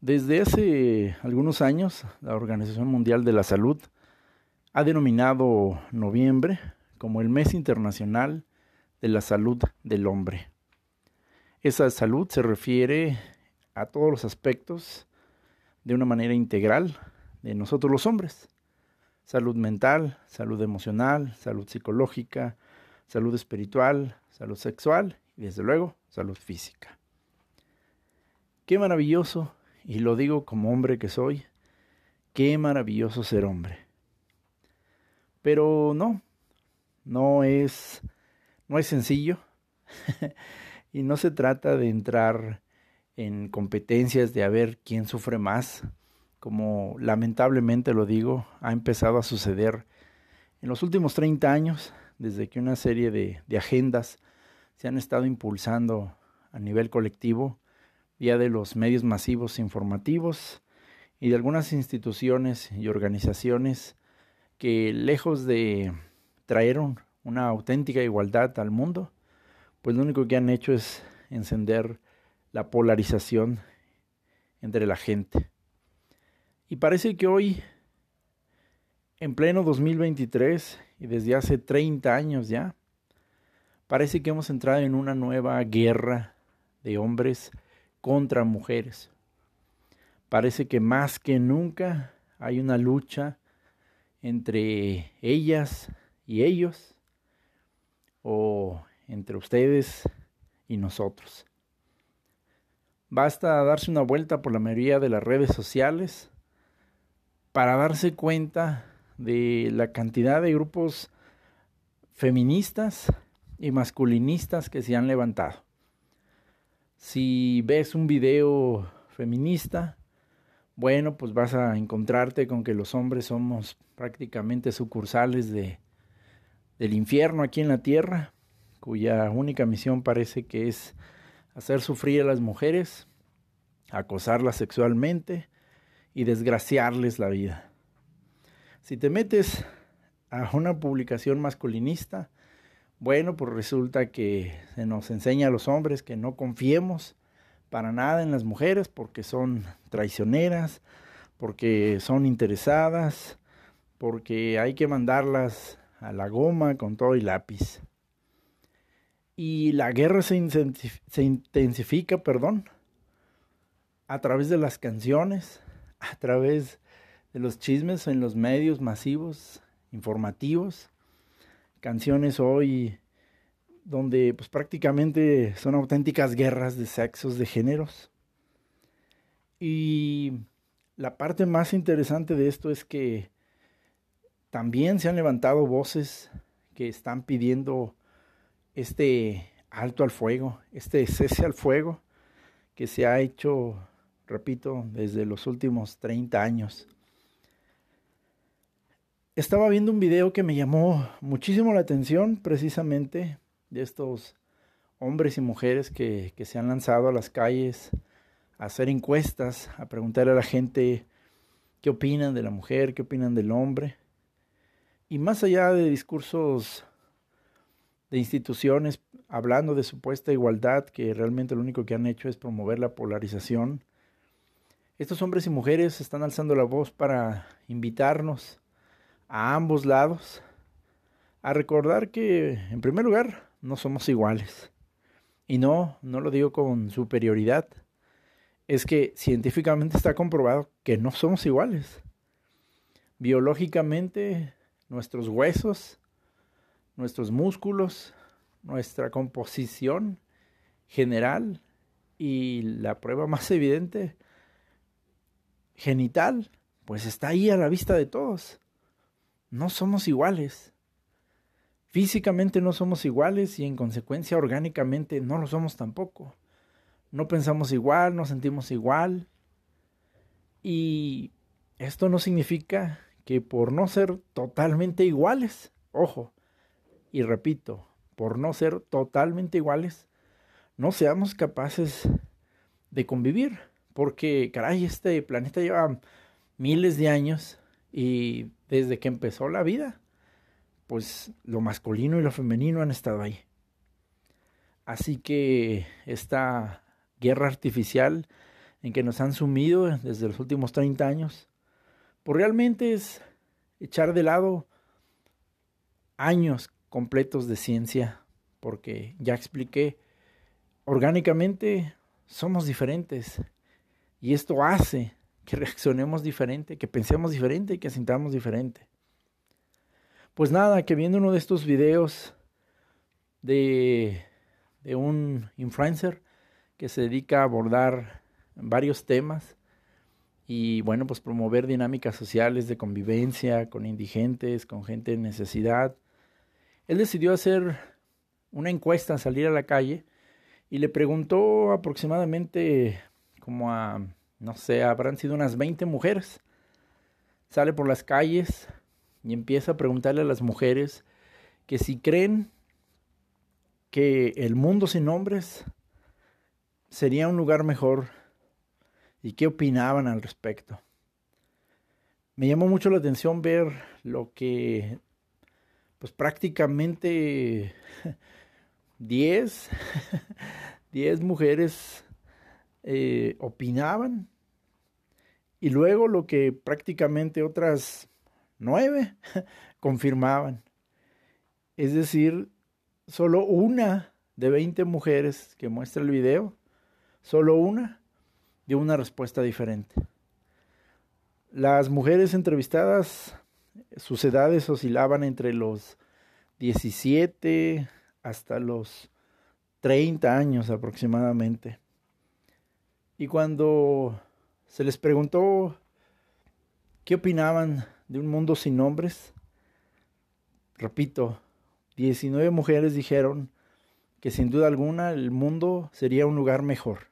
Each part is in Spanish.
Desde hace algunos años, la Organización Mundial de la Salud ha denominado noviembre como el mes internacional de la salud del hombre. Esa salud se refiere a todos los aspectos de una manera integral de nosotros los hombres. Salud mental, salud emocional, salud psicológica, salud espiritual, salud sexual y desde luego salud física. Qué maravilloso y lo digo como hombre que soy, qué maravilloso ser hombre. Pero no, no es, no es sencillo y no se trata de entrar en competencias de a ver quién sufre más, como lamentablemente lo digo, ha empezado a suceder en los últimos 30 años, desde que una serie de, de agendas se han estado impulsando a nivel colectivo vía de los medios masivos informativos y de algunas instituciones y organizaciones que lejos de traer una auténtica igualdad al mundo, pues lo único que han hecho es encender la polarización entre la gente. Y parece que hoy, en pleno 2023 y desde hace 30 años ya, parece que hemos entrado en una nueva guerra de hombres contra mujeres. Parece que más que nunca hay una lucha entre ellas y ellos o entre ustedes y nosotros. Basta darse una vuelta por la mayoría de las redes sociales para darse cuenta de la cantidad de grupos feministas y masculinistas que se han levantado. Si ves un video feminista, bueno, pues vas a encontrarte con que los hombres somos prácticamente sucursales de, del infierno aquí en la tierra, cuya única misión parece que es hacer sufrir a las mujeres, acosarlas sexualmente y desgraciarles la vida. Si te metes a una publicación masculinista, bueno, pues resulta que se nos enseña a los hombres que no confiemos para nada en las mujeres porque son traicioneras, porque son interesadas, porque hay que mandarlas a la goma con todo y lápiz. Y la guerra se, se intensifica, perdón, a través de las canciones, a través de los chismes en los medios masivos, informativos, canciones hoy donde pues prácticamente son auténticas guerras de sexos, de géneros. Y la parte más interesante de esto es que también se han levantado voces que están pidiendo este alto al fuego, este cese al fuego que se ha hecho, repito, desde los últimos 30 años. Estaba viendo un video que me llamó muchísimo la atención, precisamente de estos hombres y mujeres que, que se han lanzado a las calles a hacer encuestas, a preguntarle a la gente qué opinan de la mujer, qué opinan del hombre. Y más allá de discursos de instituciones hablando de supuesta igualdad, que realmente lo único que han hecho es promover la polarización, estos hombres y mujeres están alzando la voz para invitarnos a ambos lados a recordar que, en primer lugar, no somos iguales. Y no, no lo digo con superioridad. Es que científicamente está comprobado que no somos iguales. Biológicamente, nuestros huesos, nuestros músculos, nuestra composición general y la prueba más evidente, genital, pues está ahí a la vista de todos no somos iguales. Físicamente no somos iguales y en consecuencia orgánicamente no lo somos tampoco. No pensamos igual, no sentimos igual. Y esto no significa que por no ser totalmente iguales, ojo, y repito, por no ser totalmente iguales, no seamos capaces de convivir. Porque, caray, este planeta lleva miles de años y desde que empezó la vida, pues lo masculino y lo femenino han estado ahí. Así que esta guerra artificial en que nos han sumido desde los últimos 30 años, pues realmente es echar de lado años completos de ciencia, porque ya expliqué, orgánicamente somos diferentes y esto hace que reaccionemos diferente, que pensemos diferente y que sintamos diferente. Pues nada, que viendo uno de estos videos de, un influencer que se dedica a abordar varios temas y bueno, pues promover dinámicas sociales de convivencia con indigentes, con gente en necesidad. Él decidió hacer una encuesta, salir a la calle y le preguntó aproximadamente como a, no sé, habrán sido unas 20 mujeres. Sale por las calles y empieza a preguntarle a las mujeres que si creen que el mundo sin hombres sería un lugar mejor y qué opinaban al respecto. Me llamó mucho la atención ver lo que, pues prácticamente 10, 10 mujeres eh, opinaban y luego lo que prácticamente otras nueve confirmaban. Es decir, solo una de 20 mujeres que muestra el video, solo una dio una respuesta diferente. Las mujeres entrevistadas, sus edades oscilaban entre los 17 hasta los 30 años aproximadamente. Y cuando se les preguntó qué opinaban de un mundo sin hombres, repito, 19 mujeres dijeron que sin duda alguna el mundo sería un lugar mejor,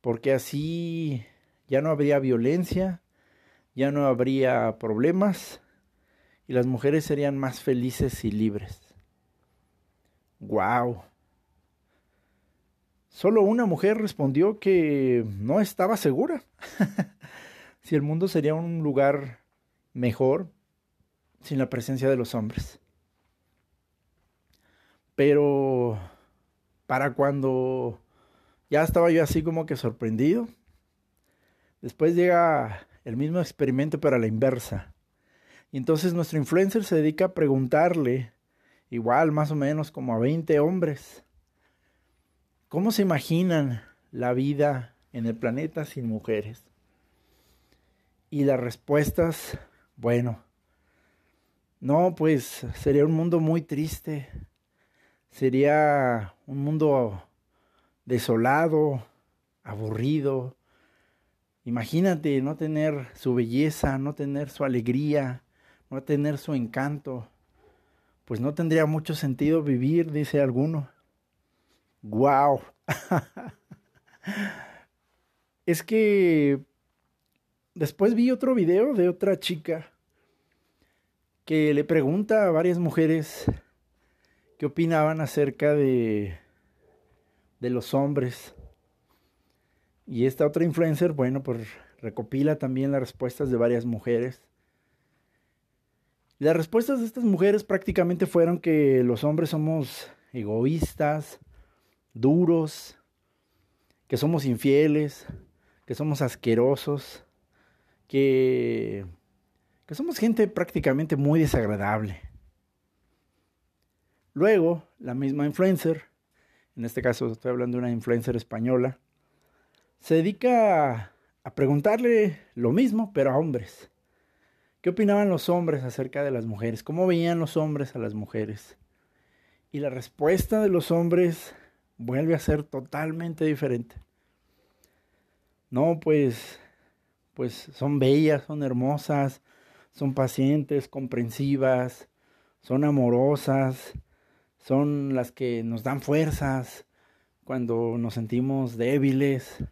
porque así ya no habría violencia, ya no habría problemas y las mujeres serían más felices y libres. ¡Wow! Solo una mujer respondió que no estaba segura si el mundo sería un lugar mejor sin la presencia de los hombres. Pero para cuando ya estaba yo así como que sorprendido, después llega el mismo experimento pero a la inversa. Y entonces nuestro influencer se dedica a preguntarle, igual más o menos como a 20 hombres, ¿Cómo se imaginan la vida en el planeta sin mujeres? Y las respuestas, bueno, no, pues sería un mundo muy triste, sería un mundo desolado, aburrido. Imagínate no tener su belleza, no tener su alegría, no tener su encanto. Pues no tendría mucho sentido vivir, dice alguno. Wow. es que después vi otro video de otra chica que le pregunta a varias mujeres qué opinaban acerca de de los hombres. Y esta otra influencer, bueno, pues recopila también las respuestas de varias mujeres. Las respuestas de estas mujeres prácticamente fueron que los hombres somos egoístas, duros, que somos infieles, que somos asquerosos, que, que somos gente prácticamente muy desagradable. Luego, la misma influencer, en este caso estoy hablando de una influencer española, se dedica a, preguntarle lo mismo, pero a hombres. ¿Qué opinaban los hombres acerca de las mujeres? ¿Cómo veían los hombres a las mujeres? Y la respuesta de los hombres vuelve a ser totalmente diferente. No, pues, pues son bellas, son hermosas, son pacientes, comprensivas, son amorosas, son las que nos dan fuerzas cuando nos sentimos débiles,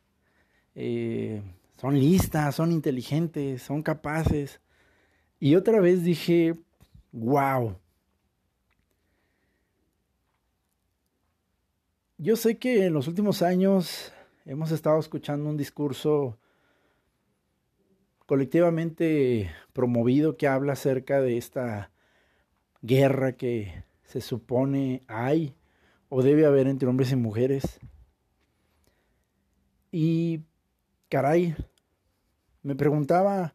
eh, son listas, son inteligentes, son capaces. Y otra vez dije, wow, Yo sé que en los últimos años hemos estado escuchando un discurso colectivamente promovido que habla acerca de esta guerra que se supone hay o debe haber entre hombres y mujeres. Y caray, me preguntaba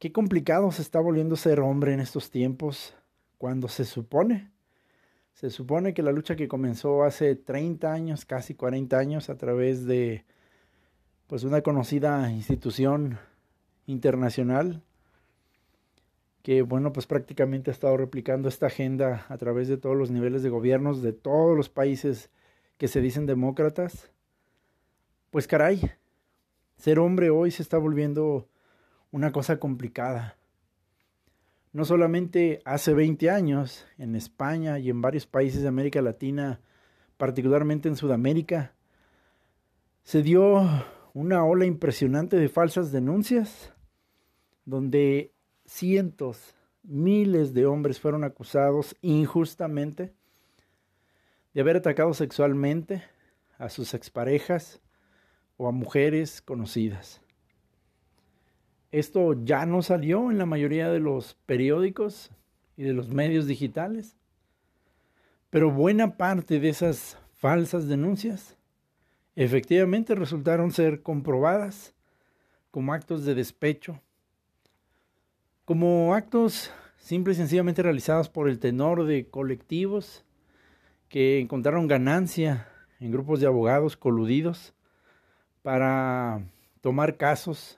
qué complicado se está volviendo ser hombre en estos tiempos cuando se supone, se supone que la lucha que comenzó hace 30 años, casi 40 años, a través de pues una conocida institución internacional que bueno, pues prácticamente ha estado replicando esta agenda a través de todos los niveles de gobiernos de todos los países que se dicen demócratas. Pues caray, ser hombre hoy se está volviendo una cosa complicada. No solamente hace 20 años en España y en varios países de América Latina, particularmente en Sudamérica, se dio una ola impresionante de falsas denuncias, donde cientos, miles de hombres fueron acusados injustamente de haber atacado sexualmente a sus exparejas o a mujeres conocidas. Esto ya no salió en la mayoría de los periódicos y de los medios digitales, pero buena parte de esas falsas denuncias efectivamente resultaron ser comprobadas como actos de despecho, como actos simple y sencillamente realizados por el tenor de colectivos que encontraron ganancia en grupos de abogados coludidos para tomar casos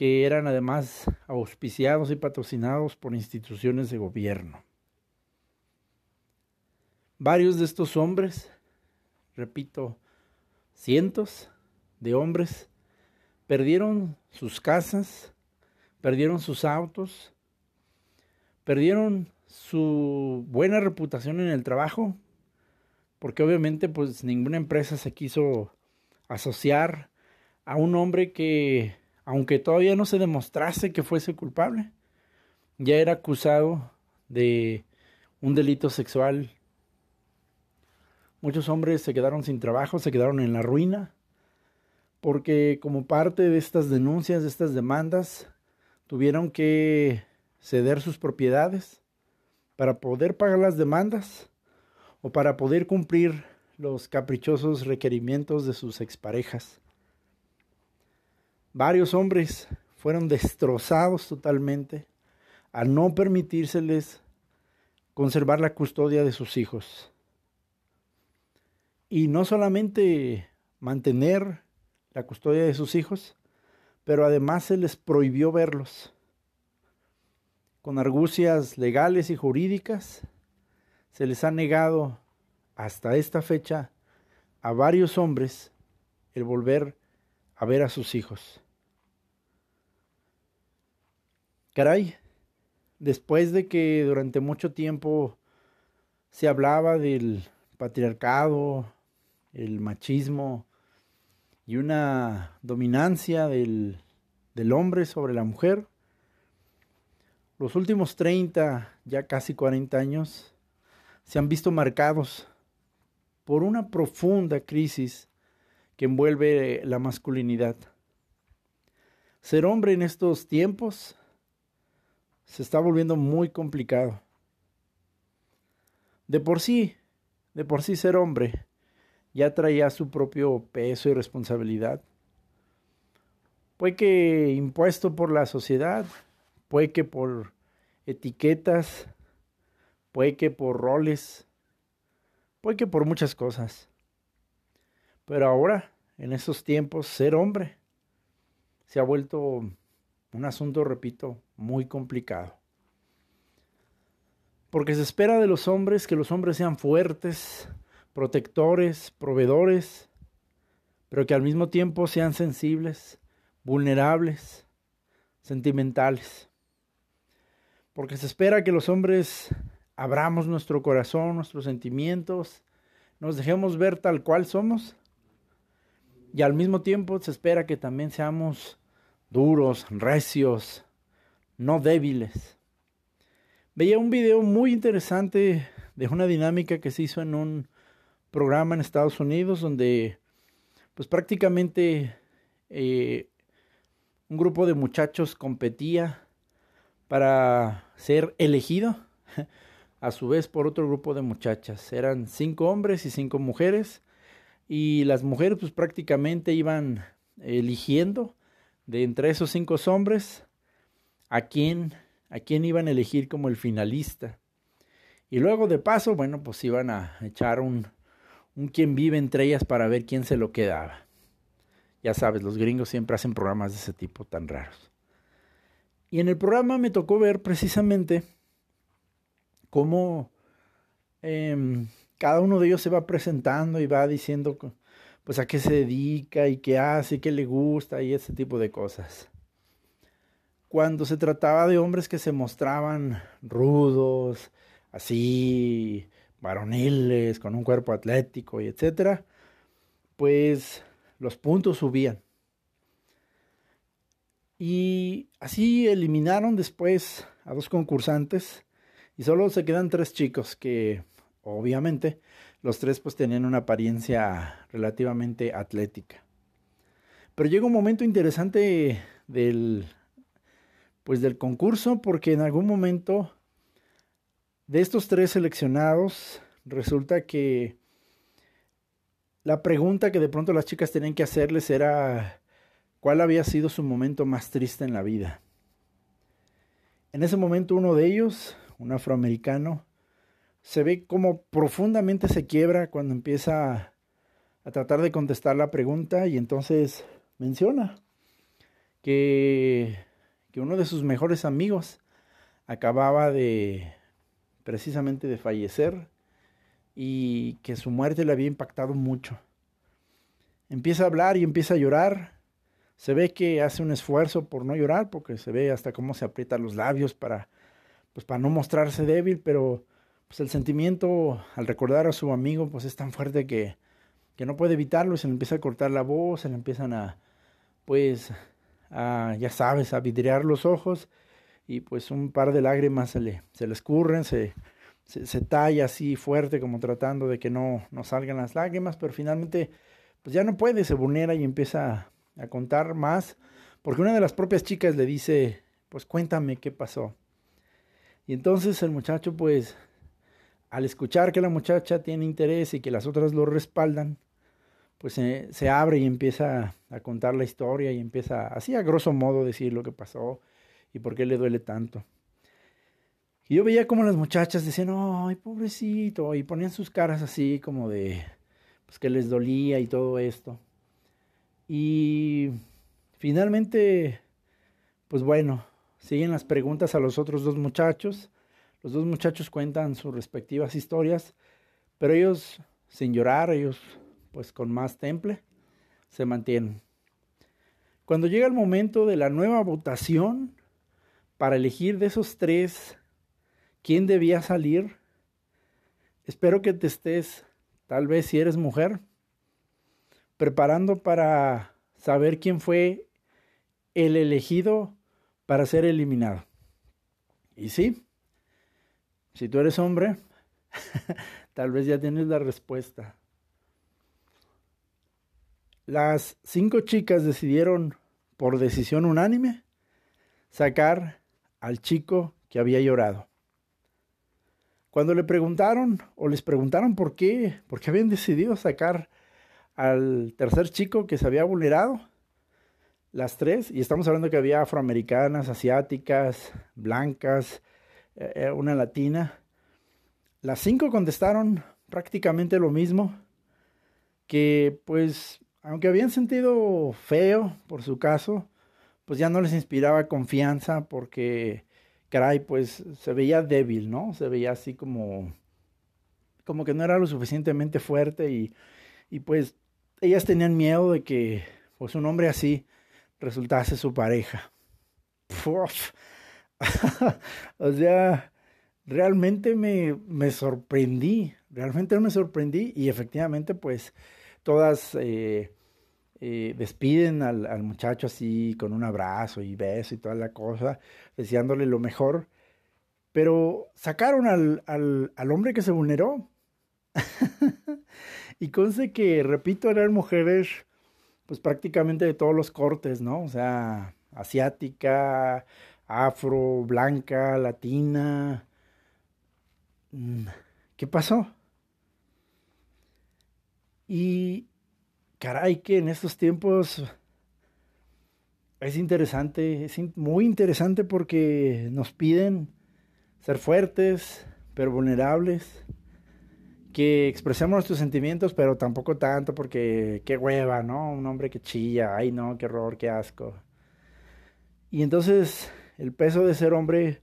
que eran además auspiciados y patrocinados por instituciones de gobierno. Varios de estos hombres, repito, cientos de hombres, perdieron sus casas, perdieron sus autos, perdieron su buena reputación en el trabajo, porque obviamente pues ninguna empresa se quiso asociar a un hombre que aunque todavía no se demostrase que fuese culpable, ya era acusado de un delito sexual. Muchos hombres se quedaron sin trabajo, se quedaron en la ruina, porque como parte de estas denuncias, de estas demandas, tuvieron que ceder sus propiedades para poder pagar las demandas o para poder cumplir los caprichosos requerimientos de sus exparejas. Varios hombres fueron destrozados totalmente al no permitírseles conservar la custodia de sus hijos. Y no solamente mantener la custodia de sus hijos, pero además se les prohibió verlos. Con argucias legales y jurídicas, se les ha negado hasta esta fecha a varios hombres el volver a ver a sus hijos. Caray, después de que durante mucho tiempo se hablaba del patriarcado, el machismo y una dominancia del, del hombre sobre la mujer, los últimos 30, ya casi 40 años, se han visto marcados por una profunda crisis que envuelve la masculinidad. Ser hombre en estos tiempos se está volviendo muy complicado. De por sí, de por sí ser hombre ya traía su propio peso y responsabilidad. Puede que impuesto por la sociedad, puede que por etiquetas, puede que por roles, puede que por muchas cosas. Pero ahora, en estos tiempos, ser hombre se ha vuelto un asunto, repito, muy complicado. Porque se espera de los hombres que los hombres sean fuertes, protectores, proveedores, pero que al mismo tiempo sean sensibles, vulnerables, sentimentales. Porque se espera que los hombres abramos nuestro corazón, nuestros sentimientos, nos dejemos ver tal cual somos y al mismo tiempo se espera que también seamos duros, recios, no débiles. Veía un video muy interesante de una dinámica que se hizo en un programa en Estados Unidos donde pues prácticamente eh, un grupo de muchachos competía para ser elegido a su vez por otro grupo de muchachas. Eran cinco hombres y cinco mujeres y las mujeres pues prácticamente iban eligiendo de entre esos cinco hombres a quién, a quién iban a elegir como el finalista. Y luego de paso, bueno, pues iban a echar un, un quien vive entre ellas para ver quién se lo quedaba. Ya sabes, los gringos siempre hacen programas de ese tipo tan raros. Y en el programa me tocó ver precisamente cómo em, cada uno de ellos se va presentando y va diciendo pues a qué se dedica y qué hace, y qué le gusta y ese tipo de cosas. Cuando se trataba de hombres que se mostraban rudos, así, varoniles, con un cuerpo atlético y etcétera, pues los puntos subían. Y así eliminaron después a dos concursantes y solo se quedan tres chicos que obviamente los tres pues tenían una apariencia relativamente atlética. Pero llega un momento interesante del pues del concurso porque en algún momento de estos tres seleccionados resulta que la pregunta que de pronto las chicas tenían que hacerles era cuál había sido su momento más triste en la vida. En ese momento uno de ellos, un afroamericano, se ve como profundamente se quiebra cuando empieza a tratar de contestar la pregunta y entonces menciona que, que uno de sus mejores amigos acababa de precisamente de fallecer y que su muerte le había impactado mucho. Empieza a hablar y empieza a llorar. Se ve que hace un esfuerzo por no llorar porque se ve hasta cómo se aprieta los labios para pues para no mostrarse débil, pero pues el sentimiento al recordar a su amigo pues es tan fuerte que, que no puede evitarlo, se le empieza a cortar la voz, se le empiezan a pues ya sabes, a vidriar los ojos y pues un par de lágrimas se le, se escurren, se, se, talla así fuerte como tratando de que no, no salgan las lágrimas, pero finalmente pues ya no puede, se vulnera y empieza a contar más, porque una de las propias chicas le dice, pues cuéntame qué pasó. Y entonces el muchacho pues al escuchar que la muchacha tiene interés y que las otras lo respaldan, pues se, abre y empieza a contar la historia y empieza así a grosso modo decir lo que pasó y por qué le duele tanto. Y yo veía como las muchachas decían, ay, pobrecito, y ponían sus caras así como de, pues que les dolía y todo esto. Y finalmente, pues bueno, siguen las preguntas a los otros dos muchachos los dos muchachos cuentan sus respectivas historias, pero ellos, sin llorar, ellos pues con más temple, se mantienen. Cuando llega el momento de la nueva votación para elegir de esos tres quién debía salir, espero que te estés, tal vez si eres mujer, preparando para saber quién fue el elegido para ser eliminado. Y sí, si tú eres hombre, tal vez ya tienes la respuesta. Las cinco chicas decidieron, por decisión unánime, sacar al chico que había llorado. Cuando le preguntaron o les preguntaron por qué, por qué habían decidido sacar al tercer chico que se había vulnerado, las tres, y estamos hablando que había afroamericanas, asiáticas, blancas, eh, eh, una latina. Las cinco contestaron prácticamente lo mismo, que pues aunque habían sentido feo por su caso, pues ya no les inspiraba confianza porque, caray, pues se veía débil, ¿no? Se veía así como, como que no era lo suficientemente fuerte y, y pues ellas tenían miedo de que pues un hombre así resultase su pareja. o sea, realmente me, me, sorprendí, realmente me sorprendí y efectivamente pues todas eh, eh, despiden al, al, muchacho así con un abrazo y beso y toda la cosa, deseándole lo mejor, pero sacaron al, al, al hombre que se vulneró. y conste que, repito, eran mujeres pues prácticamente de todos los cortes, ¿no? O sea, asiática, afro, blanca, latina. Mm, ¿Qué pasó? Y caray, que en estos tiempos es interesante, es muy interesante porque nos piden ser fuertes, pero vulnerables, que expresemos nuestros sentimientos, pero tampoco tanto porque qué hueva, ¿no? Un hombre que chilla, ay no, qué horror, qué asco. Y entonces el peso de ser hombre,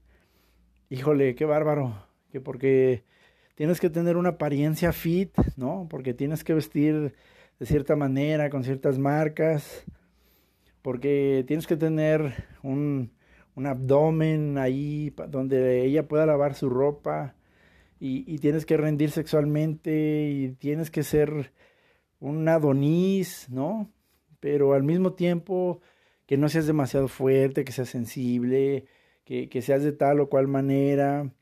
híjole, qué bárbaro, que porque tienes que tener una apariencia fit, ¿no? Porque tienes que vestir de cierta manera, con ciertas marcas, porque tienes que tener un, un abdomen ahí donde ella pueda lavar su ropa y, tienes que rendir sexualmente y tienes que ser un adonis, ¿no? Pero al mismo tiempo que no seas demasiado fuerte, que seas sensible, que, que seas de tal o cual manera,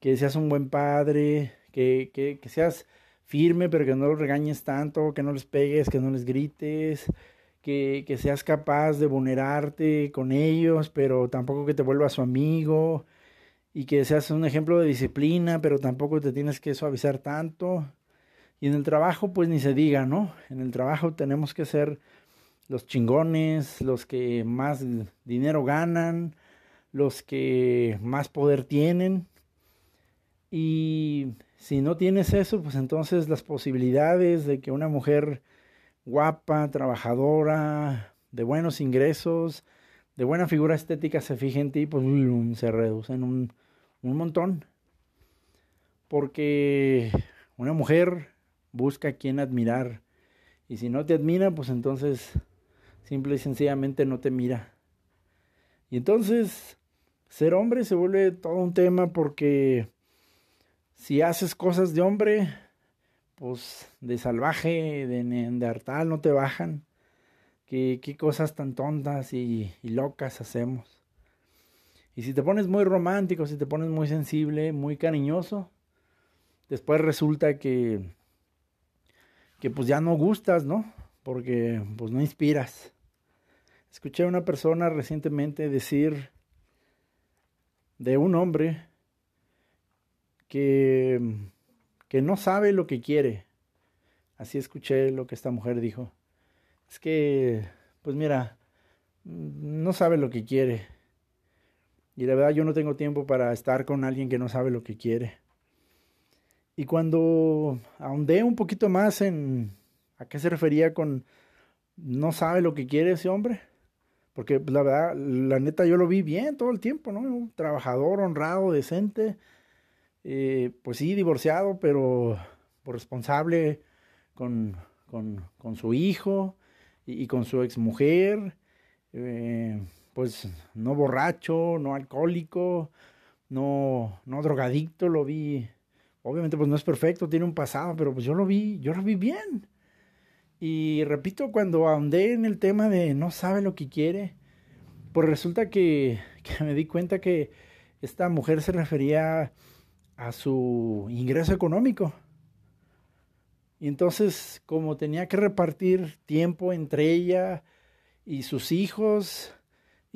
que seas un buen padre, que, que, seas firme, pero que no los regañes tanto, que no les pegues, que no les grites, que, que, seas capaz de vulnerarte con ellos, pero tampoco que te vuelvas su amigo, y que seas un ejemplo de disciplina, pero tampoco te tienes que suavizar tanto. Y en el trabajo, pues ni se diga, ¿no? En el trabajo tenemos que ser los chingones, los que más dinero ganan, los que más poder tienen. Y si no tienes eso, pues entonces las posibilidades de que una mujer guapa, trabajadora, de buenos ingresos, de buena figura estética se fije en ti, pues se reducen un un montón. Porque una mujer busca a quien admirar. Y si no te admira, pues entonces simple y sencillamente no te mira. Y entonces ser hombre se vuelve todo un tema porque si haces cosas de hombre, pues de salvaje, de neandertal, no te bajan. ¿Qué, qué cosas tan tontas y locas hacemos? Y si te pones muy romántico, si te pones muy sensible, muy cariñoso, después resulta que, que pues ya no gustas, ¿no? Porque pues no inspiras. Escuché a una persona recientemente decir de un hombre que, que no sabe lo que quiere. Así escuché lo que esta mujer dijo. Es que, pues mira, no sabe lo que quiere y la verdad yo no tengo tiempo para estar con alguien que no sabe lo que quiere. Y cuando ahondé un poquito más en a qué se refería con no sabe lo que quiere ese hombre, porque la verdad, la neta yo lo vi bien todo el tiempo, ¿no? Un trabajador, honrado, decente, eh, pues sí, divorciado, pero responsable con, con, con su hijo y, y, con su exmujer. Eh, pues no borracho, no alcohólico, no, no drogadicto, lo vi, obviamente pues no es perfecto, tiene un pasado, pero pues yo lo vi, yo lo vi bien. Y repito, cuando ahondé en el tema de no sabe lo que quiere, pues resulta que, que me di cuenta que esta mujer se refería a su ingreso económico. Y entonces, como tenía que repartir tiempo entre ella y sus hijos,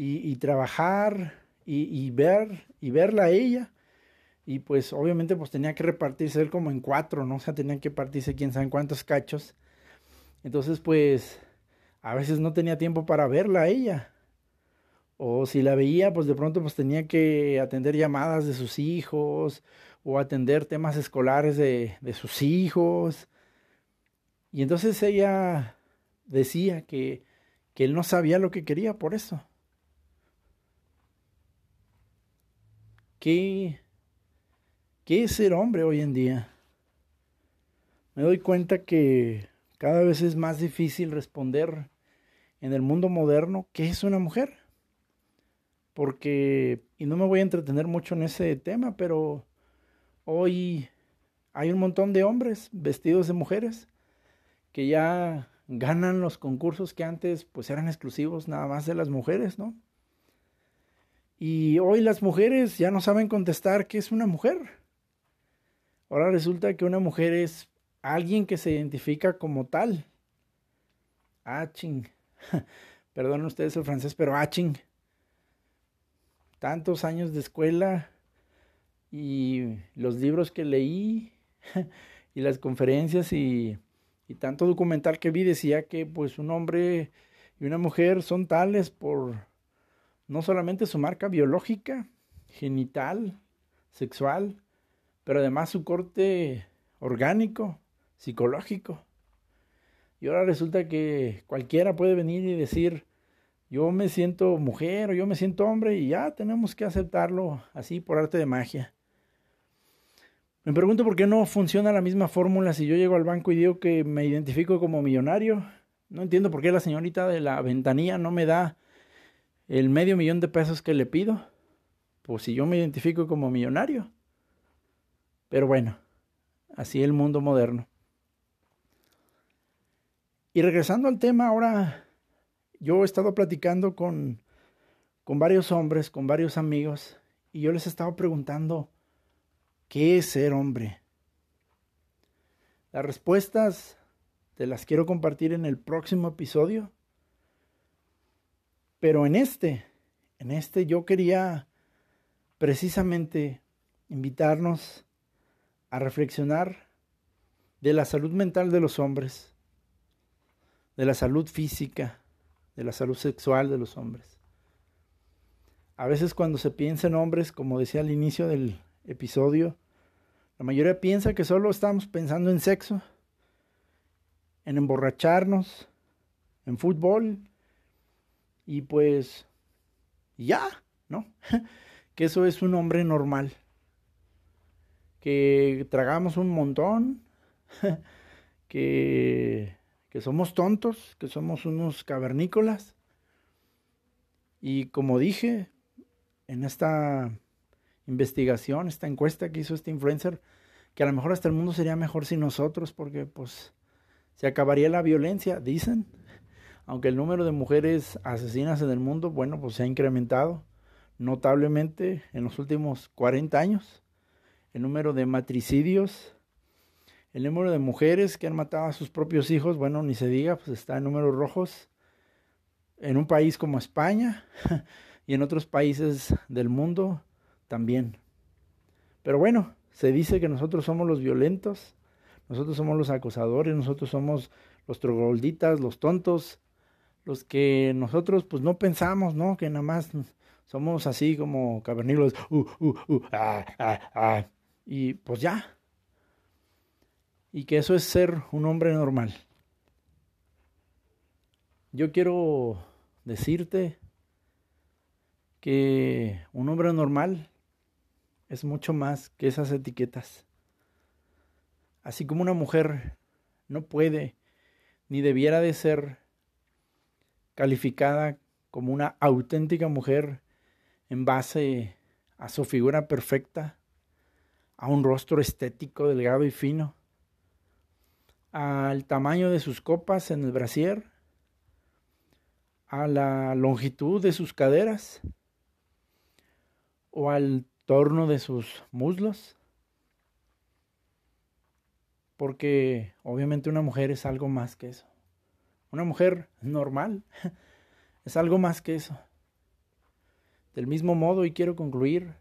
y, trabajar y, ver y verla a ella. Y pues obviamente pues tenía que repartirse él como en cuatro, ¿no? O sea, tenía que partirse quién sabe cuántos cachos. Entonces pues a veces no tenía tiempo para verla a ella. O si la veía, pues de pronto pues tenía que atender llamadas de sus hijos o atender temas escolares de, de sus hijos. Y entonces ella decía que, que él no sabía lo que quería por eso. ¿Qué, ¿Qué es ser hombre hoy en día? Me doy cuenta que cada vez es más difícil responder en el mundo moderno qué es una mujer. Porque, y no me voy a entretener mucho en ese tema, pero hoy hay un montón de hombres vestidos de mujeres que ya ganan los concursos que antes pues eran exclusivos nada más de las mujeres, ¿no? Y hoy las mujeres ya no saben contestar qué es una mujer. Ahora resulta que una mujer es alguien que se identifica como tal. Ah, ching. Perdonen ustedes el francés, pero ah, ching. Tantos años de escuela y los libros que leí y las conferencias y, y tanto documental que vi decía que pues un hombre y una mujer son tales por no solamente su marca biológica, genital, sexual, pero además su corte orgánico, psicológico. Y ahora resulta que cualquiera puede venir y decir, yo me siento mujer o yo me siento hombre y ya tenemos que aceptarlo así por arte de magia. Me pregunto por qué no funciona la misma fórmula si yo llego al banco y digo que me identifico como millonario. No entiendo por qué la señorita de la ventanilla no me da el medio millón de pesos que le pido. Pues si yo me identifico como millonario. Pero bueno, así el mundo moderno. Y regresando al tema, ahora yo he estado platicando con, con varios hombres, con varios amigos, y yo les he estado preguntando, ¿qué es ser hombre? Las respuestas te las quiero compartir en el próximo episodio. Pero en este, en este yo quería precisamente invitarnos a reflexionar de la salud mental de los hombres, de la salud física, de la salud sexual de los hombres. A veces cuando se piensa en hombres, como decía al inicio del episodio, la mayoría piensa que solo estamos pensando en sexo, en emborracharnos, en fútbol, y pues ya, ¿no? que eso es un hombre normal, que tragamos un montón, que que somos tontos, que somos unos cavernícolas. Y como dije en esta investigación, esta encuesta que hizo este influencer, que a lo mejor hasta el mundo sería mejor sin nosotros, porque pues se acabaría la violencia, dicen. Aunque el número de mujeres asesinas en el mundo, bueno, pues se ha incrementado notablemente en los últimos 40 años. El número de matricidios el número de mujeres que han matado a sus propios hijos, bueno, ni se diga, pues está en números rojos en un país como España y en otros países del mundo también. Pero bueno, se dice que nosotros somos los violentos, nosotros somos los acosadores, nosotros somos los trogolditas, los tontos, los que nosotros pues no pensamos, ¿no? Que nada más somos así como cavernícolas, uh, uh, uh, ah, ah, ah, y pues ya, y que eso es ser un hombre normal. Yo quiero decirte que un hombre normal es mucho más que esas etiquetas. Así como una mujer no puede ni debiera de ser calificada como una auténtica mujer en base a su figura perfecta, a un rostro estético, delgado y fino, al tamaño de sus copas en el brasier, a la longitud de sus caderas o al torno de sus muslos. Porque obviamente una mujer es algo más que eso. Una mujer normal es algo más que eso. Del mismo modo, y quiero concluir,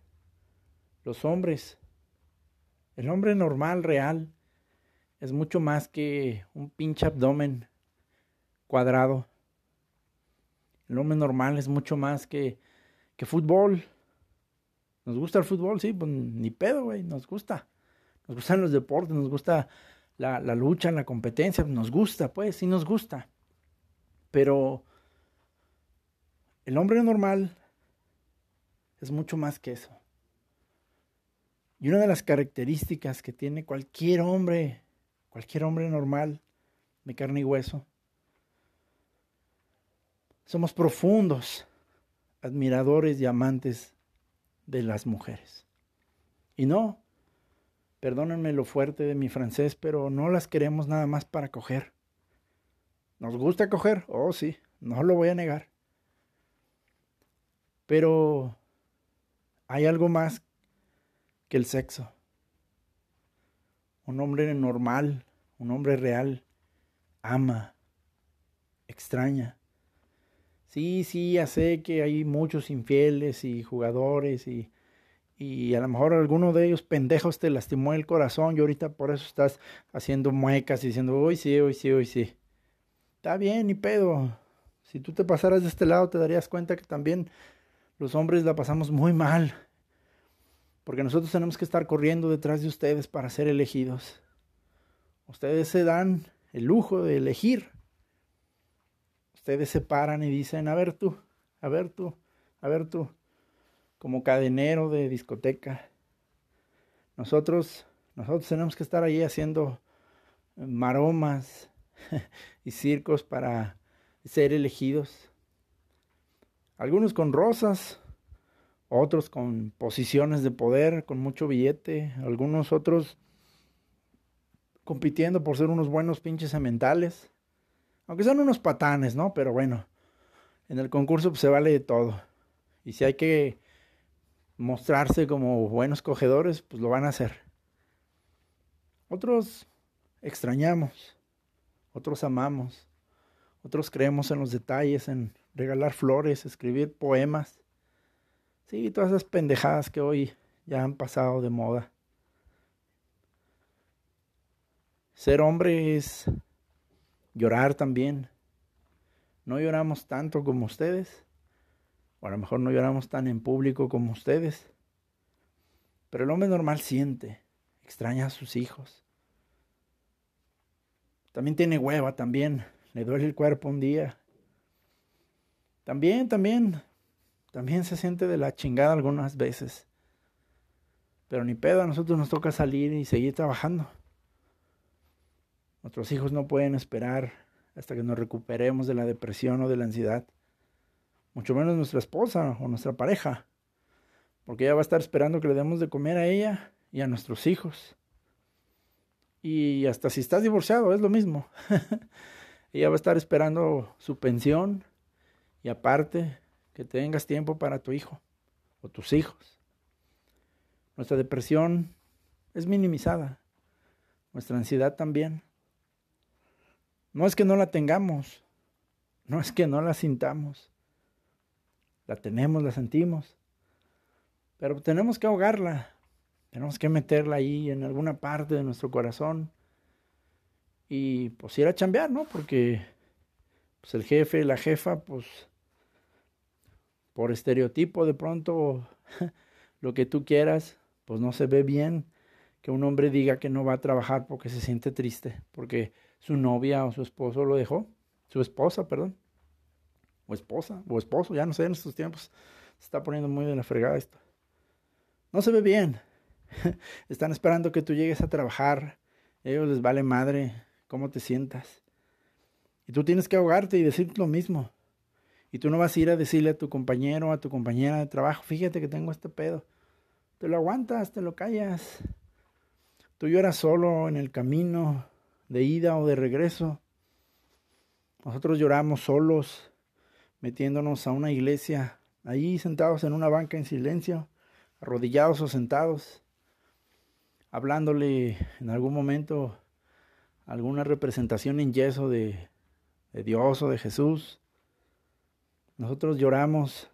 los hombres, el hombre normal, real, es mucho más que un pinche abdomen cuadrado. El hombre normal es mucho más que, que fútbol. ¿Nos gusta el fútbol? Sí, pues ni pedo, güey, nos gusta. Nos gustan los deportes, nos gusta la, la lucha, la competencia, nos gusta, pues, sí nos gusta. Pero el hombre normal es mucho más que eso. Y una de las características que tiene cualquier hombre cualquier hombre normal de carne y hueso. Somos profundos admiradores y amantes de las mujeres. Y no, perdónenme lo fuerte de mi francés, pero no las queremos nada más para coger. ¿Nos gusta coger? Oh, sí, no lo voy a negar. Pero hay algo más que el sexo. Un hombre normal, un hombre real, ama, extraña. Sí, sí, ya sé que hay muchos infieles y jugadores y, y a lo mejor alguno de ellos pendejos te lastimó el corazón y ahorita por eso estás haciendo muecas y diciendo, hoy sí, hoy sí, hoy sí. Está bien, ni pedo. Si tú te pasaras de este lado, te darías cuenta que también los hombres la pasamos muy mal. Porque nosotros tenemos que estar corriendo detrás de ustedes para ser elegidos. Ustedes se dan el lujo de elegir. Ustedes se paran y dicen, a ver tú, a ver tú, a ver tú, como cadenero de discoteca. Nosotros, nosotros tenemos que estar ahí haciendo maromas y circos para ser elegidos. Algunos con rosas, otros con posiciones de poder, con mucho billete, algunos otros compitiendo por ser unos buenos pinches sementales. Aunque sean unos patanes, ¿no? Pero bueno, en el concurso pues, se vale de todo. Y si hay que mostrarse como buenos cogedores, pues lo van a hacer. Otros extrañamos, otros amamos, otros creemos en los detalles, en regalar flores, escribir poemas. Sí, todas esas pendejadas que hoy ya han pasado de moda. Ser hombre es llorar también. No lloramos tanto como ustedes, o a lo mejor no lloramos tan en público como ustedes, pero el hombre normal siente, extraña a sus hijos. También tiene hueva, también le duele el cuerpo un día. También, también, también se siente de la chingada algunas veces. Pero ni pedo, a nosotros nos toca salir y seguir trabajando. Nuestros hijos no pueden esperar hasta que nos recuperemos de la depresión o de la ansiedad. Mucho menos nuestra esposa o nuestra pareja. Porque ella va a estar esperando que le demos de comer a ella y a nuestros hijos. Y hasta si estás divorciado es lo mismo. ella va a estar esperando su pensión y aparte que tengas tiempo para tu hijo o tus hijos. Nuestra depresión es minimizada. Nuestra ansiedad también. No es que no la tengamos, no es que no la sintamos. La tenemos, la sentimos. Pero tenemos que ahogarla. Tenemos que meterla ahí en alguna parte de nuestro corazón. Y pues ir a chambear, ¿no? Porque pues el jefe, la jefa, pues por estereotipo de pronto lo que tú quieras, pues no se ve bien que un hombre diga que no va a trabajar porque se siente triste, porque su novia o su esposo lo dejó, su esposa, perdón, o esposa, o esposo, ya no sé, en estos tiempos se está poniendo muy de la fregada esto. No se ve bien. Están esperando que tú llegues a trabajar. Ellos les vale madre cómo te sientas. Y tú tienes que ahogarte y decir lo mismo. Y tú no vas a ir a decirle a tu compañero, a tu compañera de trabajo, fíjate que tengo este pedo. Te lo aguantas, te lo callas. Tú lloras solo en el camino, de ida o de regreso. Nosotros lloramos solos, metiéndonos a una iglesia, ahí sentados en una banca en silencio, arrodillados o sentados, hablándole en algún momento alguna representación en yeso de, Dios o de Jesús. Nosotros lloramos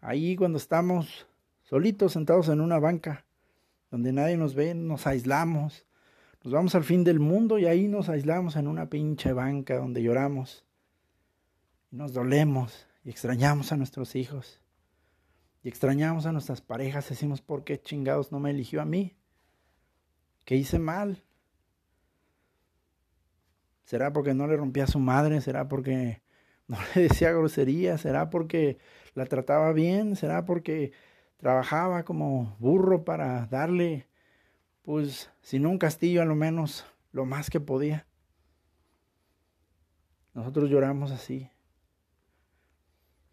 ahí cuando estamos solitos sentados en una banca, donde nadie nos ve, nos aislamos, nos vamos al fin del mundo y ahí nos aislamos en una pinche banca donde lloramos. Nos dolemos y extrañamos a nuestros hijos. Y extrañamos a nuestras parejas. Decimos, ¿por qué chingados no me eligió a mí? ¿Qué hice mal? ¿Será porque no le rompía a su madre? ¿Será porque no le decía grosería? ¿Será porque la trataba bien? ¿Será porque trabajaba como burro para darle pues sin un castillo a lo menos lo más que podía. Nosotros lloramos así.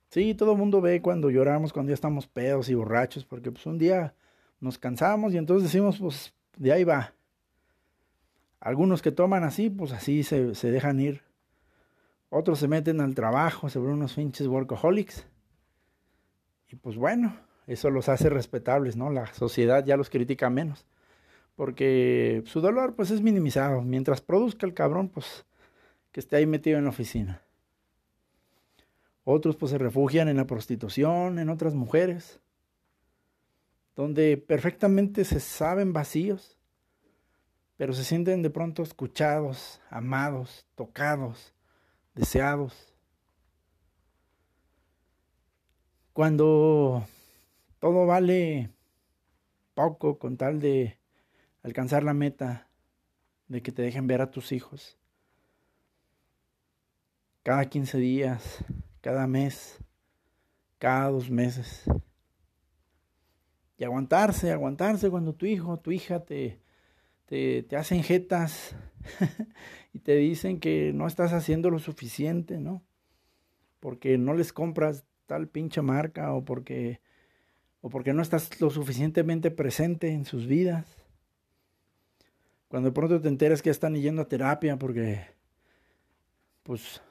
Sí, todo el mundo ve cuando lloramos, cuando ya estamos pedos y borrachos, porque pues un día nos cansamos y entonces decimos, pues de ahí va. Algunos que toman así, pues así se, se dejan ir. Otros se meten al trabajo, se unos pinches workaholics. Y pues bueno, eso los hace respetables, ¿no? La sociedad ya los critica menos porque su dolor pues es minimizado. Mientras produzca el cabrón, pues que esté ahí metido en la oficina. Otros pues se refugian en la prostitución, en otras mujeres, donde perfectamente se saben vacíos, pero se sienten de pronto escuchados, amados, tocados, deseados. Cuando todo vale poco con tal de alcanzar la meta de que te dejen ver a tus hijos. Cada 15 días, cada mes, cada dos meses. Y aguantarse, aguantarse cuando tu hijo, tu hija te, te, te hacen jetas y te dicen que no estás haciendo lo suficiente, ¿no? Porque no les compras tal pinche marca o porque o porque no estás lo suficientemente presente en sus vidas. Cuando de pronto te enteras que están yendo a terapia porque pues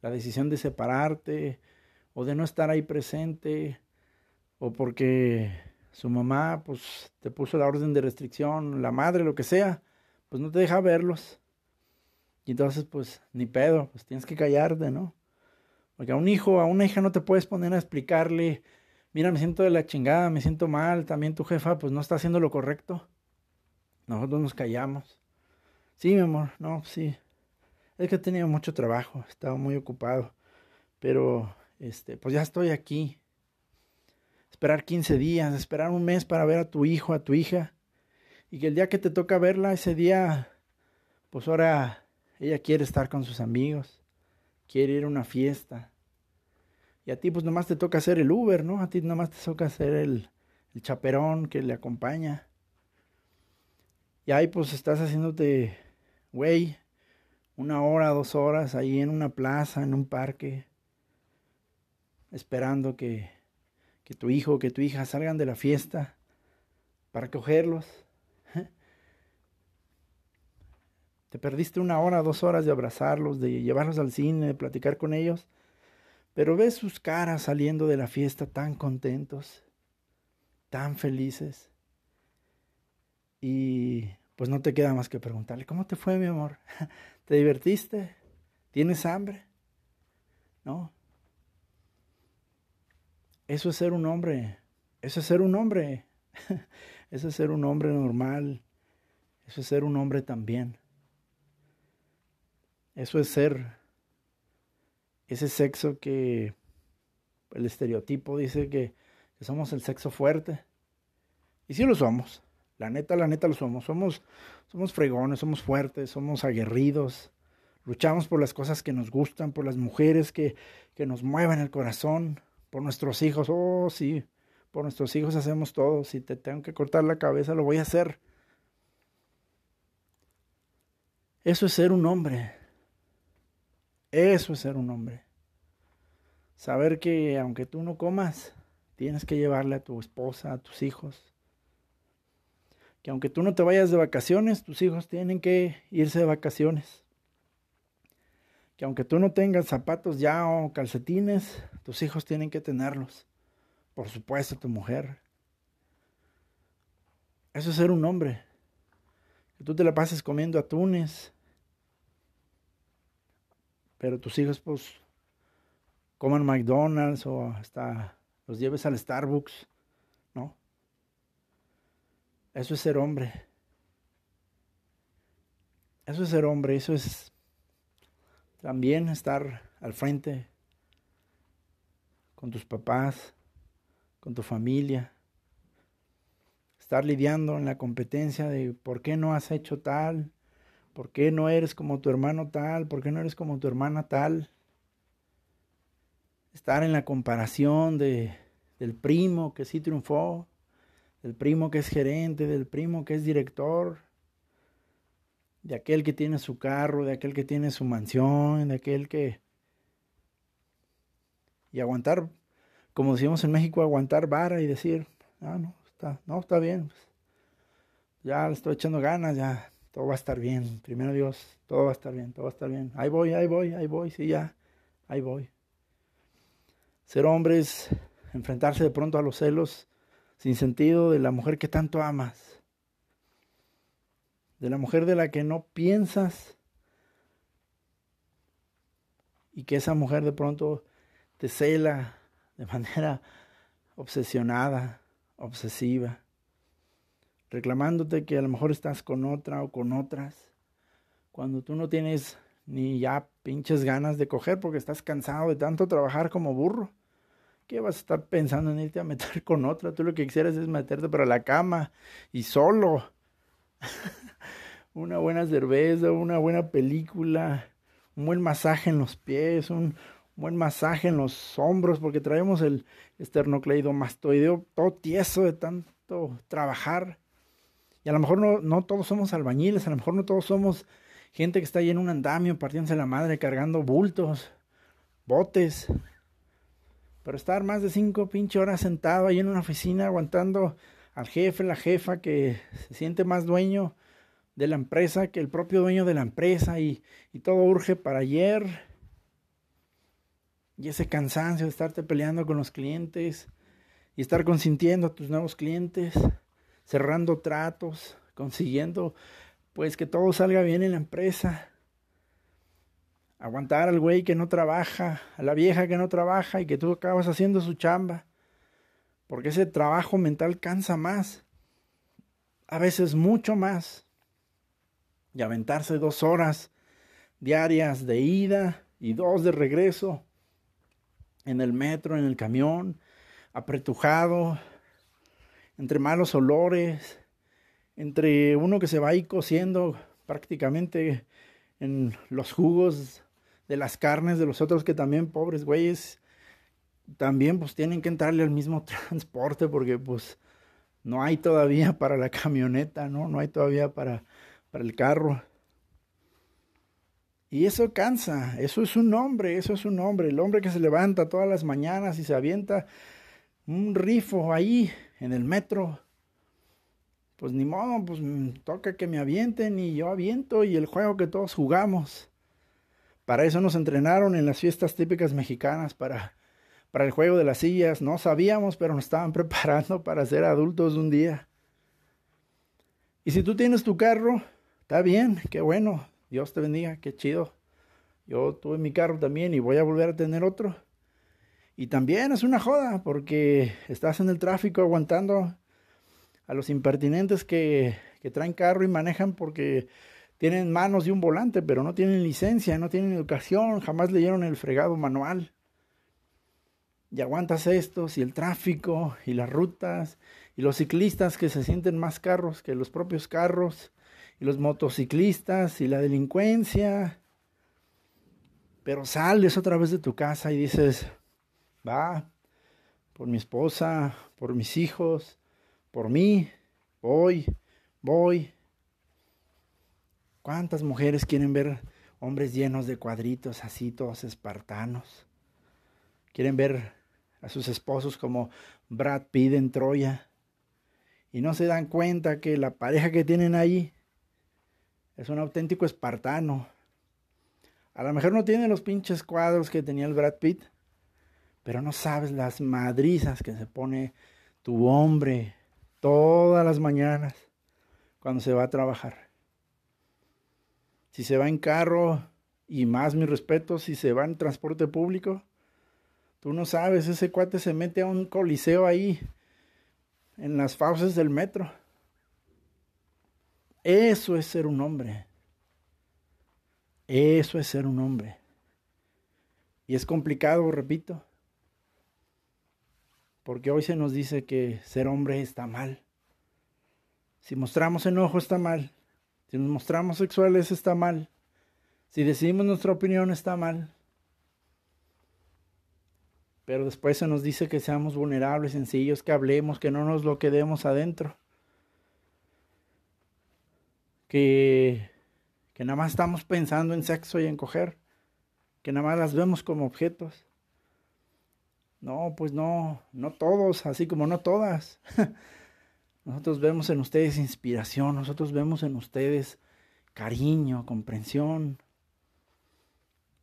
la decisión de separarte o de no estar ahí presente o porque su mamá pues te puso la orden de restricción, la madre, lo que sea, pues no te deja verlos. Y entonces pues ni pedo, pues tienes que callarte, ¿no? Porque a un hijo, a una hija no te puedes poner a explicarle mira, me siento de la chingada, me siento mal, también tu jefa pues no está haciendo lo correcto. Nosotros nos callamos. Sí, mi amor, no, sí. Es que he tenido mucho trabajo, he estado muy ocupado, pero este, pues ya estoy aquí. Esperar 15 días, esperar un mes para ver a tu hijo, a tu hija, y que el día que te toca verla, ese día, pues ahora ella quiere estar con sus amigos, quiere ir a una fiesta, y a ti pues nomás te toca hacer el Uber, ¿no? A ti nomás te toca hacer el, el chaperón que le acompaña. Y ahí pues estás haciéndote, güey, una hora, dos horas ahí en una plaza, en un parque, esperando que, que tu hijo, que tu hija salgan de la fiesta para cogerlos. Te perdiste una hora, dos horas de abrazarlos, de llevarlos al cine, de platicar con ellos pero ves sus caras saliendo de la fiesta tan contentos, tan felices. Y pues no te queda más que preguntarle, ¿cómo te fue mi amor? ¿Te divertiste? ¿Tienes hambre? ¿No? Eso es ser un hombre. Eso es ser un hombre. Eso es ser un hombre normal. Eso es ser un hombre también. Eso es ser ese sexo que el estereotipo dice que, somos el sexo fuerte. Y sí lo somos. La neta, la neta lo somos. Somos, somos fregones, somos fuertes, somos aguerridos. Luchamos por las cosas que nos gustan, por las mujeres que, que nos mueven el corazón, por nuestros hijos. Oh, sí, por nuestros hijos hacemos todo. Si te tengo que cortar la cabeza, lo voy a hacer. Eso es ser un hombre. Eso es ser un hombre. Saber que aunque tú no comas, tienes que llevarle a tu esposa, a tus hijos. Que aunque tú no te vayas de vacaciones, tus hijos tienen que irse de vacaciones. Que aunque tú no tengas zapatos ya o calcetines, tus hijos tienen que tenerlos. Por supuesto, tu mujer. Eso es ser un hombre. Que tú te la pases comiendo atunes, pero tus hijos pues coman McDonald's o hasta los lleves al Starbucks. Eso es ser hombre. Eso es ser hombre, eso es también estar al frente con tus papás, con tu familia, estar lidiando en la competencia de por qué no has hecho tal, ¿Por qué no eres como tu hermano tal? ¿Por qué no eres como tu hermana tal? Estar en la comparación de, del primo que sí triunfó, del primo que es gerente, del primo que es director, de aquel que tiene su carro, de aquel que tiene su mansión, de aquel que... Y aguantar, como decimos en México, aguantar vara y decir, ah, no, está, no, está bien, pues, ya le estoy echando ganas, ya todo va a estar bien. Primero Dios, todo va a estar bien, todo va a estar bien. Ahí voy, ahí voy, ahí voy, sí, ya, ahí voy. Ser hombre es enfrentarse de pronto a los celos sin sentido de la mujer que tanto amas. De la mujer de la que no piensas. Y que esa mujer de pronto te cela de manera obsesionada, obsesiva reclamándote que a lo mejor estás con otra o con otras, cuando tú no tienes ni ya pinches ganas de coger porque estás cansado de tanto trabajar como burro. ¿Qué vas a estar pensando en irte a meter con otra? Tú lo que quisieras es meterte para la cama y solo. una buena cerveza, una buena película, un buen masaje en los pies, un buen masaje en los hombros, porque traemos el esternocleidomastoideo todo tieso de tanto trabajar. Y a lo mejor no, no todos somos albañiles, a lo mejor no todos somos gente que está ahí en un andamio partiéndose la madre cargando bultos, botes. Pero estar más de cinco pinche horas sentado ahí en una oficina aguantando al jefe, la jefa que se siente más dueño de la empresa que el propio dueño de la empresa y, y todo urge para ayer. Y ese cansancio de estarte peleando con los clientes y estar consintiendo a tus nuevos clientes, cerrando tratos, consiguiendo pues que todo salga bien en la empresa. Aguantar al güey que no trabaja, a la vieja que no trabaja y que tú acabas haciendo su chamba. Porque ese trabajo mental cansa más. A veces mucho más. Y aventarse dos horas diarias de ida y dos de regreso en el metro, en el camión, apretujado, entre malos olores, entre uno que se va ahí cociendo prácticamente en los jugos de las carnes de los otros que también pobres güeyes también pues tienen que entrarle al mismo transporte porque pues no hay todavía para la camioneta, ¿no? No hay todavía para, para el carro. Y eso cansa, eso es un hombre, eso es un hombre, el hombre que se levanta todas las mañanas y se avienta un rifo ahí en el metro pues ni modo, pues mm, toca que me avienten y yo aviento y el juego que todos jugamos. Para eso nos entrenaron en las fiestas típicas mexicanas, para, para el juego de las sillas. No sabíamos, pero nos estaban preparando para ser adultos un día. Y si tú tienes tu carro, está bien, qué bueno, Dios te bendiga, qué chido. Yo tuve mi carro también y voy a volver a tener otro. Y también es una joda porque estás en el tráfico aguantando a los impertinentes que, que traen carro y manejan porque tienen manos y un volante, pero no tienen licencia, no tienen educación, jamás leyeron el fregado manual. Y aguantas estos y el tráfico y las rutas y los ciclistas que se sienten más carros que los propios carros y los motociclistas y la delincuencia. Pero sales otra vez de tu casa y dices, va, por mi esposa, por mis hijos, por mí, voy, voy. ¿Cuántas mujeres quieren ver hombres llenos de cuadritos así, todos espartanos? Quieren ver a sus esposos como Brad Pitt en Troya. Y no se dan cuenta que la pareja que tienen ahí es un auténtico espartano. A lo mejor no tiene los pinches cuadros que tenía el Brad Pitt, pero no sabes las madrizas que se pone tu hombre todas las mañanas cuando se va a trabajar. Si se va en carro, y más mi respeto, si se va en transporte público, tú no sabes, ese cuate se mete a un coliseo ahí, en las fauces del metro. Eso es ser un hombre. Eso es ser un hombre. Y es complicado, repito. Porque hoy se nos dice que ser hombre está mal. Si mostramos enojo está mal. Si nos mostramos sexuales está mal. Si decimos nuestra opinión está mal. Pero después se nos dice que seamos vulnerables, sencillos, que hablemos, que no nos lo quedemos adentro. Que, que nada más estamos pensando en sexo y en coger. Que nada más las vemos como objetos. No, pues no, no todos, así como no todas. nosotros vemos en ustedes inspiración, nosotros vemos en ustedes cariño, comprensión.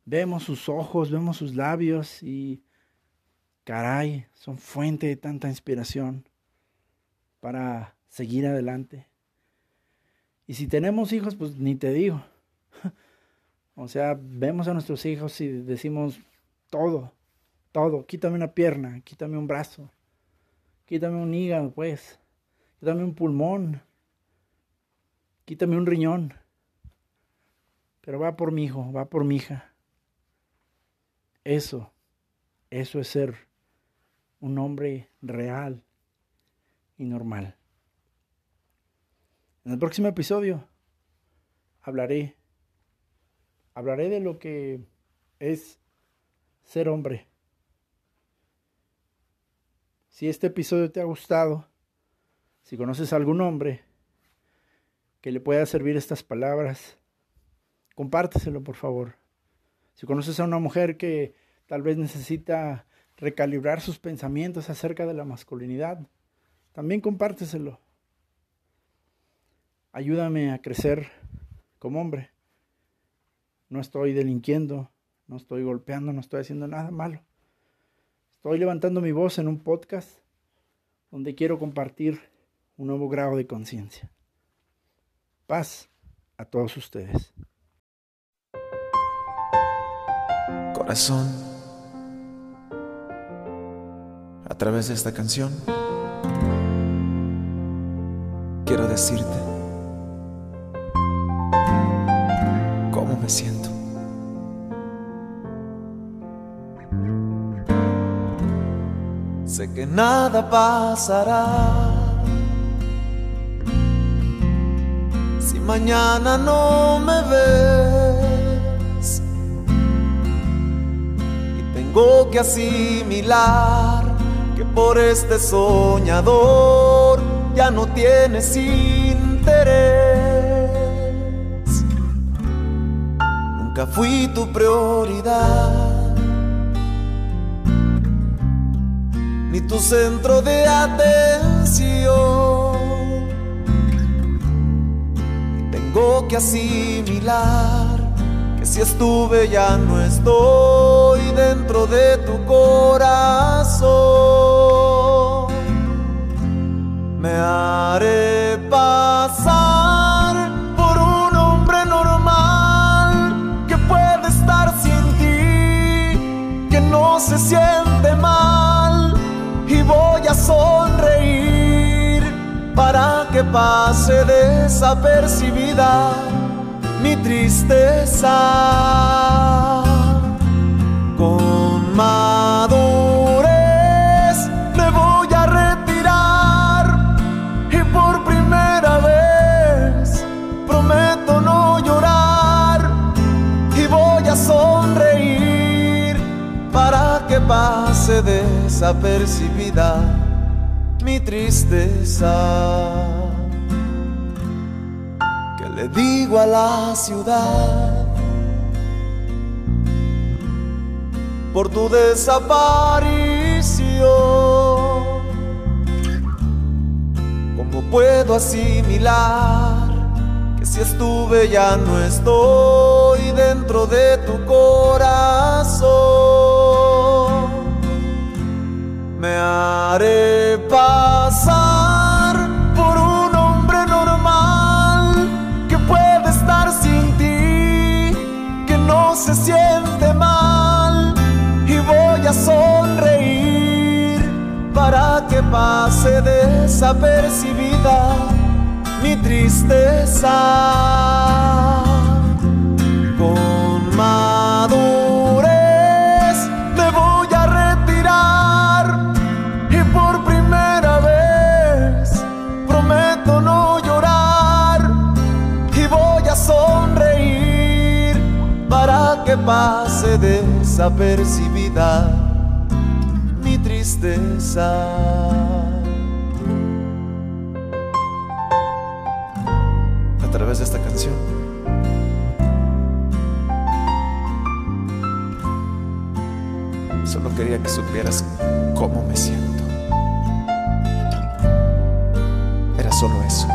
Vemos sus ojos, vemos sus labios y caray, son fuente de tanta inspiración para seguir adelante. Y si tenemos hijos, pues ni te digo. O sea, vemos a nuestros hijos y decimos todo, todo, quítame una pierna, quítame un brazo, quítame un hígado, pues, quítame un pulmón, quítame un riñón. Pero va por mi hijo, va por mi hija. Eso, eso es ser un hombre real y normal. En el próximo episodio hablaré hablaré de lo que es ser hombre. Si este episodio te ha gustado, si conoces a algún hombre que le pueda servir estas palabras, compárteselo por favor. Si conoces a una mujer que tal vez necesita recalibrar sus pensamientos acerca de la masculinidad, también compárteselo. Ayúdame a crecer como hombre. No estoy delinquiendo, no estoy golpeando, no estoy haciendo nada malo. Estoy levantando mi voz en un podcast donde quiero compartir un nuevo grado de conciencia. Paz a todos ustedes. Corazón, a través de esta canción, quiero decirte cómo me siento. Sé que nada pasará. Mañana no me ves y tengo que asimilar que por este soñador ya no tienes interés. Nunca fui tu prioridad. ni tu centro de atención. Tengo que asimilar que si estuve ya no estoy dentro de tu corazón. Desapercibida mi tristeza. Con madurez me voy a retirar y por primera vez prometo no llorar y voy a sonreír para que pase desapercibida mi tristeza. Digo a la ciudad por tu desaparición? ¿Cómo puedo asimilar que si estuve ya no estoy dentro de tu corazón? Me haré pasar a sonreír para que pase desapercibida mi tristeza. Con madurez me voy a retirar y por primera vez prometo no llorar y voy a sonreír para que pase desapercibida A través de esta canción. Solo quería que supieras cómo me siento. Era solo eso.